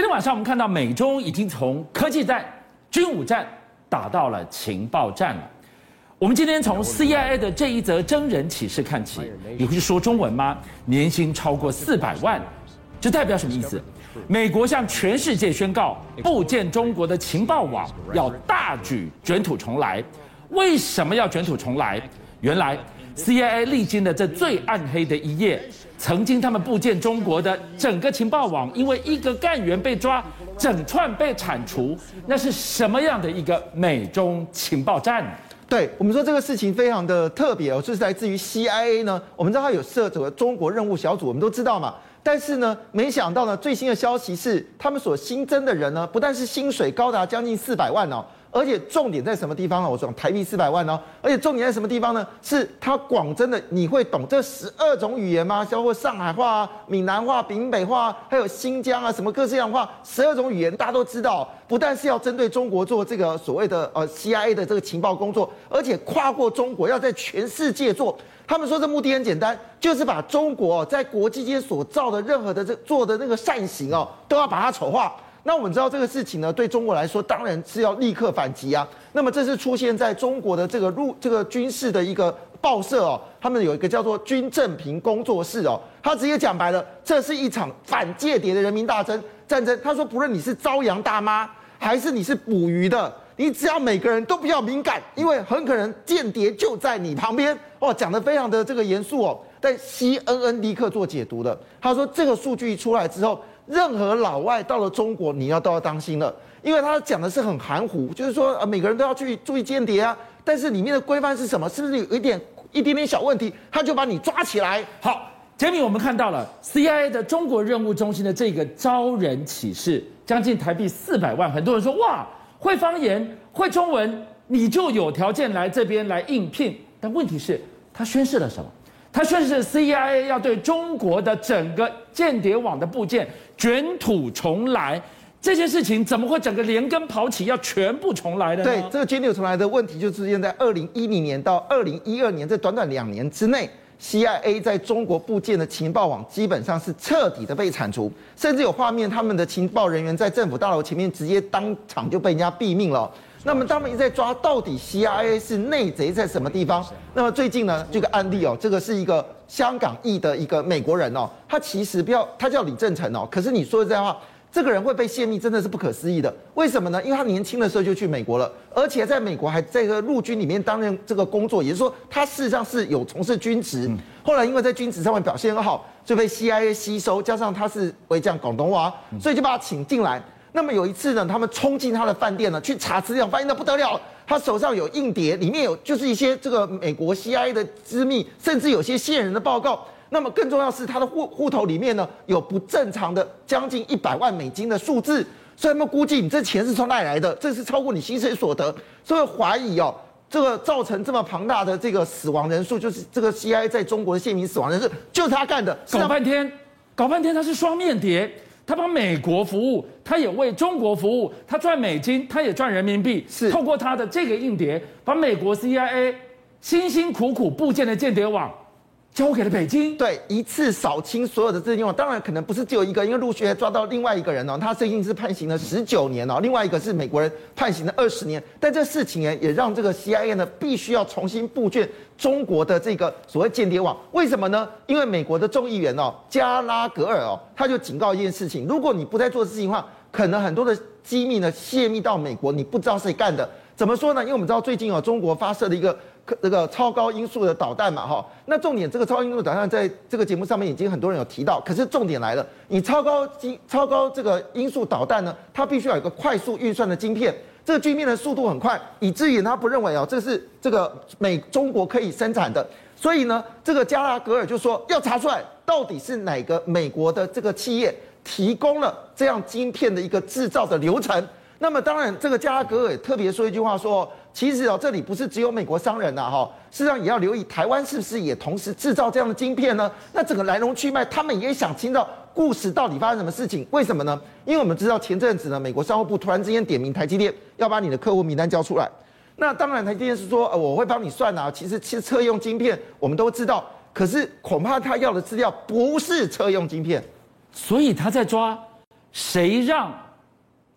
今天晚上我们看到美中已经从科技战、军武战打到了情报战了。我们今天从 CIA 的这一则真人启事看起，你会说中文吗？年薪超过四百万，这代表什么意思？美国向全世界宣告，布建中国的情报网要大举卷土重来。为什么要卷土重来？原来 CIA 历经的这最暗黑的一页。曾经他们布建中国的整个情报网，因为一个干员被抓，整串被铲除，那是什么样的一个美中情报战？对，我们说这个事情非常的特别哦，就是来自于 CIA 呢。我们知道它有设这个中国任务小组，我们都知道嘛。但是呢，没想到呢，最新的消息是，他们所新增的人呢，不但是薪水高达将近四百万哦。而且重点在什么地方呢？我说台币四百万哦。而且重点在什么地方呢？是它广真的，你会懂这十二种语言吗？包括上海话啊、闽南话、闽北话，还有新疆啊，什么各式各样话，十二种语言大家都知道。不但是要针对中国做这个所谓的呃 CIA 的这个情报工作，而且跨过中国要在全世界做。他们说这目的很简单，就是把中国在国际间所造的任何的这做的那个善行哦，都要把它丑化。那我们知道这个事情呢，对中国来说当然是要立刻反击啊。那么这是出现在中国的这个陆这个军事的一个报社哦，他们有一个叫做军政平工作室哦，他直接讲白了，这是一场反间谍的人民大争战争。他说，不论你是朝阳大妈，还是你是捕鱼的，你只要每个人都比较敏感，因为很可能间谍就在你旁边哦，讲得非常的这个严肃哦。但 CNN 立刻做解读的，他说这个数据一出来之后。任何老外到了中国，你要都要当心了，因为他讲的是很含糊，就是说呃每个人都要去注意间谍啊，但是里面的规范是什么？是不是有一点一点点小问题，他就把你抓起来？好，杰米，我们看到了 CIA 的中国任务中心的这个招人启事，将近台币四百万，很多人说哇，会方言会中文，你就有条件来这边来应聘，但问题是，他宣示了什么？他宣示 CIA 要对中国的整个间谍网的部件卷土重来，这件事情怎么会整个连根刨起，要全部重来的呢？对，这个卷土重来的问题就出现在二零一零年到二零一二年这短短两年之内，CIA 在中国部件的情报网基本上是彻底的被铲除，甚至有画面，他们的情报人员在政府大楼前面直接当场就被人家毙命了。那么他们一直在抓，到底 CIA 是内贼在什么地方？那么最近呢，这个案例哦，这个是一个香港裔的一个美国人哦，他其实不要，他叫李正成哦。可是你说的这样话，这个人会被泄密，真的是不可思议的。为什么呢？因为他年轻的时候就去美国了，而且在美国还在这个陆军里面担任这个工作，也就是说他事实上是有从事军职。后来因为在军职上面表现很好，就被 CIA 吸收，加上他是会讲广东话，所以就把他请进来。那么有一次呢，他们冲进他的饭店呢，去查资料，发现那不得了，他手上有硬碟，里面有就是一些这个美国 CIA 的机密，甚至有些线人的报告。那么更重要是，他的户户头里面呢，有不正常的将近一百万美金的数字，所以他们估计你这钱是从哪里来的？这是超过你薪水所得，所以怀疑哦，这个造成这么庞大的这个死亡人数，就是这个 CIA 在中国的泄密死亡人数，就是他干的。搞半天，搞半天他是双面谍。他帮美国服务，他也为中国服务，他赚美金，他也赚人民币。是透过他的这个硬碟，把美国 CIA 辛辛苦苦布建的间谍网。交给了北京，对，一次扫清所有的这些网，当然可能不是只有一个，因为陆续还抓到另外一个人哦，他最近是判刑了十九年哦，另外一个是美国人判刑了二十年，但这事情呢，也让这个 CIA 呢必须要重新布卷中国的这个所谓间谍网，为什么呢？因为美国的众议员哦，加拉格尔哦，他就警告一件事情，如果你不再做事情的话，可能很多的机密呢泄密到美国，你不知道谁干的，怎么说呢？因为我们知道最近哦，中国发射的一个。这个超高音速的导弹嘛，哈，那重点这个超音速导弹在这个节目上面已经很多人有提到，可是重点来了，你超高精超高这个音速导弹呢，它必须要有一个快速运算的晶片，这个晶片的速度很快，以至于他不认为哦，这是这个美中国可以生产的，所以呢，这个加拉格尔就说要查出来到底是哪个美国的这个企业提供了这样晶片的一个制造的流程。那么当然，这个加拉格尔也特别说一句话说。其实哦，这里不是只有美国商人呐，哈，事实上也要留意台湾是不是也同时制造这样的晶片呢？那整个来龙去脉，他们也想听到故事到底发生什么事情？为什么呢？因为我们知道前阵子呢，美国商务部突然之间点名台积电，要把你的客户名单交出来。那当然，台积电是说，呃，我会帮你算啊。其实，其实车用晶片我们都知道，可是恐怕他要的资料不是车用晶片，所以他在抓谁让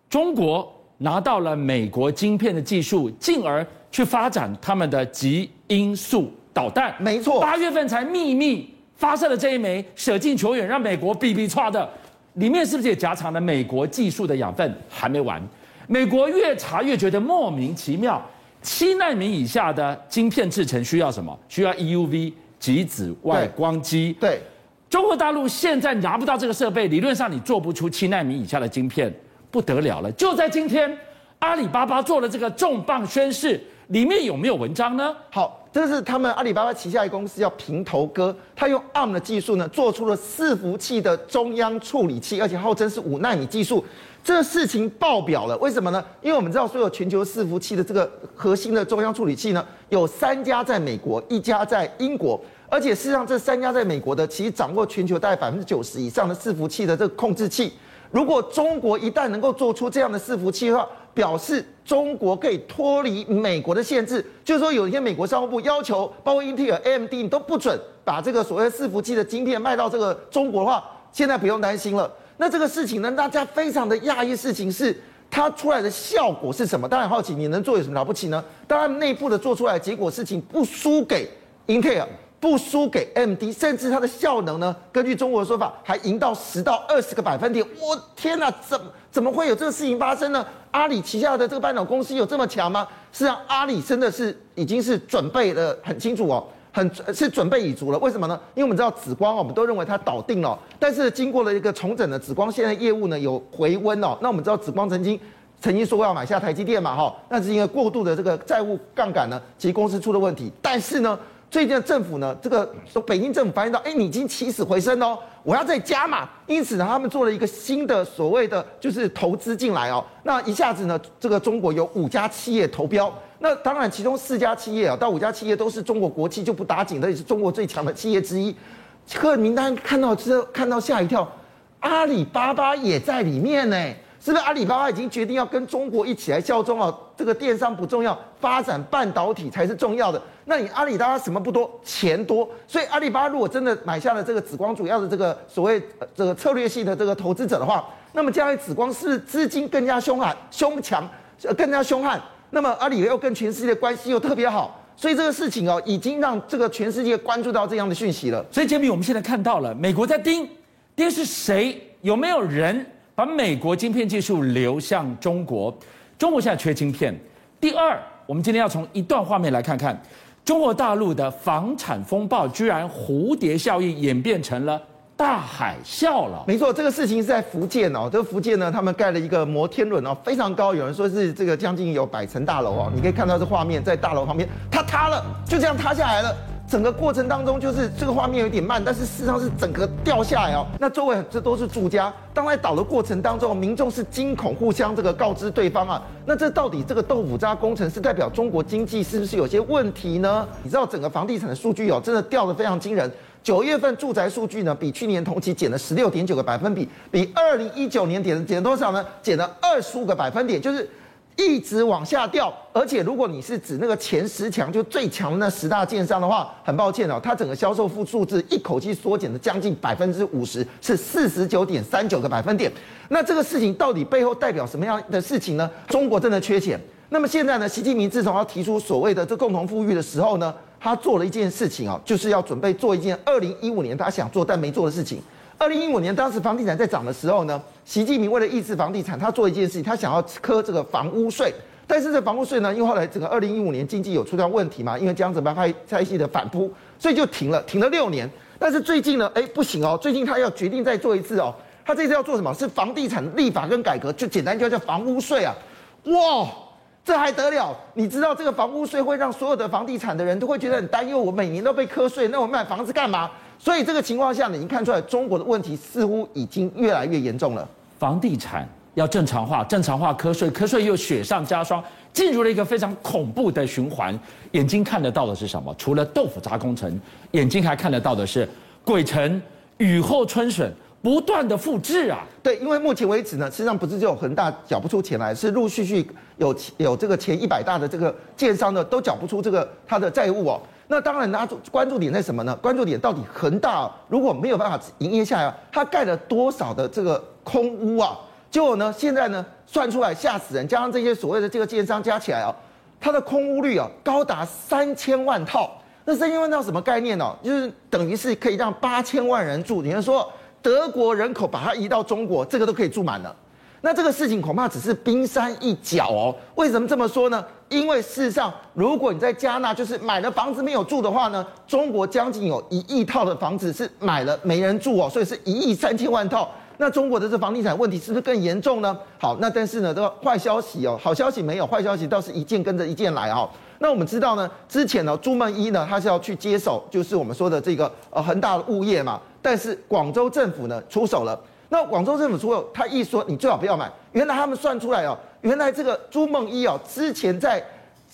中国拿到了美国晶片的技术，进而去发展他们的极音速导弹？没错，八月份才秘密发射了这一枚，舍近求远，让美国比比剉的，里面是不是也夹藏了美国技术的养分？还没完，美国越查越觉得莫名其妙。七纳米以下的晶片制程需要什么？需要 EUV 极紫外光机。对，中国大陆现在拿不到这个设备，理论上你做不出七纳米以下的晶片，不得了了。就在今天，阿里巴巴做了这个重磅宣示，里面有没有文章呢？好，这是他们阿里巴巴旗下的公司叫平头哥，他用 ARM 的技术呢，做出了伺服器的中央处理器，而且号称是五纳米技术。这事情爆表了，为什么呢？因为我们知道，所有全球伺服器的这个核心的中央处理器呢，有三家在美国，一家在英国，而且事实上这三家在美国的，其实掌握全球大概百分之九十以上的伺服器的这个控制器。如果中国一旦能够做出这样的伺服器的话，表示中国可以脱离美国的限制，就是说有一天美国商务部要求，包括英特尔、AMD 你都不准把这个所谓伺服器的晶片卖到这个中国的话，现在不用担心了。那这个事情呢，大家非常的讶异。事情是它出来的效果是什么？当然好奇，你能做有什么了不起呢？当然内部的做出来的结果，事情不输给英特尔，不输给 MD，甚至它的效能呢，根据中国的说法，还赢到十到二十个百分点。我天哪，怎怎么会有这个事情发生呢？阿里旗下的这个半导公司有这么强吗？实际上，阿里真的是已经是准备的很清楚哦。很是准备已足了，为什么呢？因为我们知道紫光，我们都认为它倒定了，但是经过了一个重整的紫光，现在业务呢有回温哦。那我们知道紫光曾经曾经说过要买下台积电嘛，哈，那是因为过度的这个债务杠杆呢，其实公司出了问题。但是呢，最近的政府呢，这个北京政府发现到，哎，你已经起死回生哦，我要再加码，因此呢，他们做了一个新的所谓的就是投资进来哦，那一下子呢，这个中国有五家企业投标。那当然，其中四家企业啊，到五家企业都是中国国企，就不打紧的，也是中国最强的企业之一。客名单看到之后，看到吓一跳，阿里巴巴也在里面呢。是不是阿里巴巴已经决定要跟中国一起来效忠啊？这个电商不重要，发展半导体才是重要的。那你阿里巴巴什么不多，钱多，所以阿里巴巴如果真的买下了这个紫光主要的这个所谓这个策略性的这个投资者的话，那么将来紫光是不是资金更加凶悍、凶强，更加凶悍？那么阿里又跟全世界关系又特别好，所以这个事情哦，已经让这个全世界关注到这样的讯息了。所以杰米，我们现在看到了，美国在盯，盯是谁？有没有人把美国晶片技术流向中国？中国现在缺晶片。第二，我们今天要从一段画面来看看，中国大陆的房产风暴居然蝴蝶效应演变成了。大海啸了，没错，这个事情是在福建哦。这个福建呢，他们盖了一个摩天轮哦，非常高，有人说是这个将近有百层大楼哦。你可以看到这画面，在大楼旁边，它塌了，就这样塌下来了。整个过程当中，就是这个画面有点慢，但是事实上是整个掉下来哦。那周围这都是住家，当在倒的过程当中，民众是惊恐，互相这个告知对方啊。那这到底这个豆腐渣工程是代表中国经济是不是有些问题呢？你知道整个房地产的数据哦，真的掉得非常惊人。九月份住宅数据呢，比去年同期减了十六点九个百分比，比二零一九年减减多少呢？减了二十五个百分点，就是一直往下掉。而且如果你是指那个前十强，就最强的那十大建商的话，很抱歉哦，它整个销售负数字一口气缩减了将近百分之五十，是四十九点三九个百分点。那这个事情到底背后代表什么样的事情呢？中国真的缺钱。那么现在呢，习近平自从要提出所谓的这共同富裕的时候呢，他做了一件事情哦，就是要准备做一件二零一五年他想做但没做的事情。二零一五年当时房地产在涨的时候呢，习近平为了抑制房地产，他做一件事情，他想要课这个房屋税。但是这房屋税呢，因为后来整个二零一五年经济有出现问题嘛，因为江泽民派蔡系的反扑，所以就停了，停了六年。但是最近呢，哎不行哦，最近他要决定再做一次哦。他这次要做什么？是房地产立法跟改革，就简单叫叫房屋税啊，哇！这还得了？你知道这个房屋税会让所有的房地产的人都会觉得很担忧，我每年都被课税，那我买房子干嘛？所以这个情况下，你已经看出来中国的问题似乎已经越来越严重了。房地产要正常化，正常化课税，课税又雪上加霜，进入了一个非常恐怖的循环。眼睛看得到的是什么？除了豆腐渣工程，眼睛还看得到的是鬼城雨后春笋。不断的复制啊，对，因为目前为止呢，实际上不是只有恒大缴不出钱来，是陆续续有有这个前一百大的这个建商呢，都缴不出这个他的债务哦。那当然，大家关注点在什么呢？关注点到底恒大如果没有办法营业下来，他盖了多少的这个空屋啊。结果呢，现在呢算出来吓死人，加上这些所谓的这个建商加起来啊，它的空屋率啊高达三千万套。那三千万套什么概念呢？就是等于是可以让八千万人住。你是说德国人口把它移到中国，这个都可以住满了。那这个事情恐怕只是冰山一角哦。为什么这么说呢？因为事实上，如果你在加纳就是买了房子没有住的话呢，中国将近有一亿套的房子是买了没人住哦，所以是一亿三千万套。那中国的这房地产问题是不是更严重呢？好，那但是呢，这个坏消息哦，好消息没有，坏消息倒是一件跟着一件来哦。那我们知道呢，之前呢，朱孟一呢，他是要去接手，就是我们说的这个呃恒大的物业嘛，但是广州政府呢出手了。那广州政府出口，他一说你最好不要买。原来他们算出来哦，原来这个朱梦一哦，之前在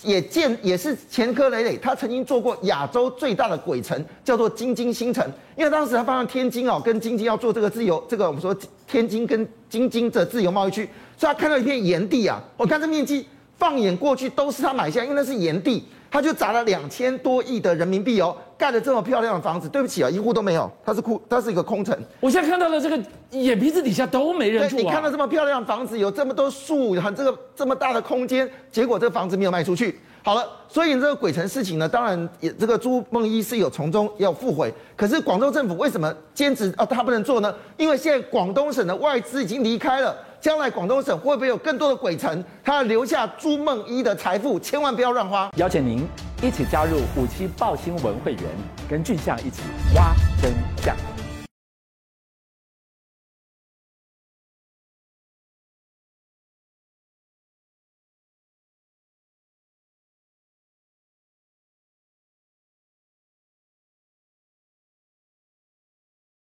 也建也是前科累累，他曾经做过亚洲最大的鬼城，叫做京津新城。因为当时他发现天津哦跟京津要做这个自由，这个我们说天津跟京津的自由贸易区，所以他看到一片盐地啊，我看这面积放眼过去都是他买下，因为那是盐地。他就砸了两千多亿的人民币哦，盖了这么漂亮的房子。对不起啊，一户都没有，它是空，它是一个空城。我现在看到了这个眼皮子底下都没人住啊。你看到这么漂亮的房子，有这么多树，很这个这么大的空间，结果这个房子没有卖出去。好了，所以这个鬼城事情呢，当然也这个朱梦一是有从中要复悔。可是广州政府为什么坚持啊他不能做呢？因为现在广东省的外资已经离开了。将来广东省会不会有更多的鬼城？他要留下朱梦一的财富，千万不要乱花。邀请您一起加入五七报新闻会员，跟俊相一起挖真相。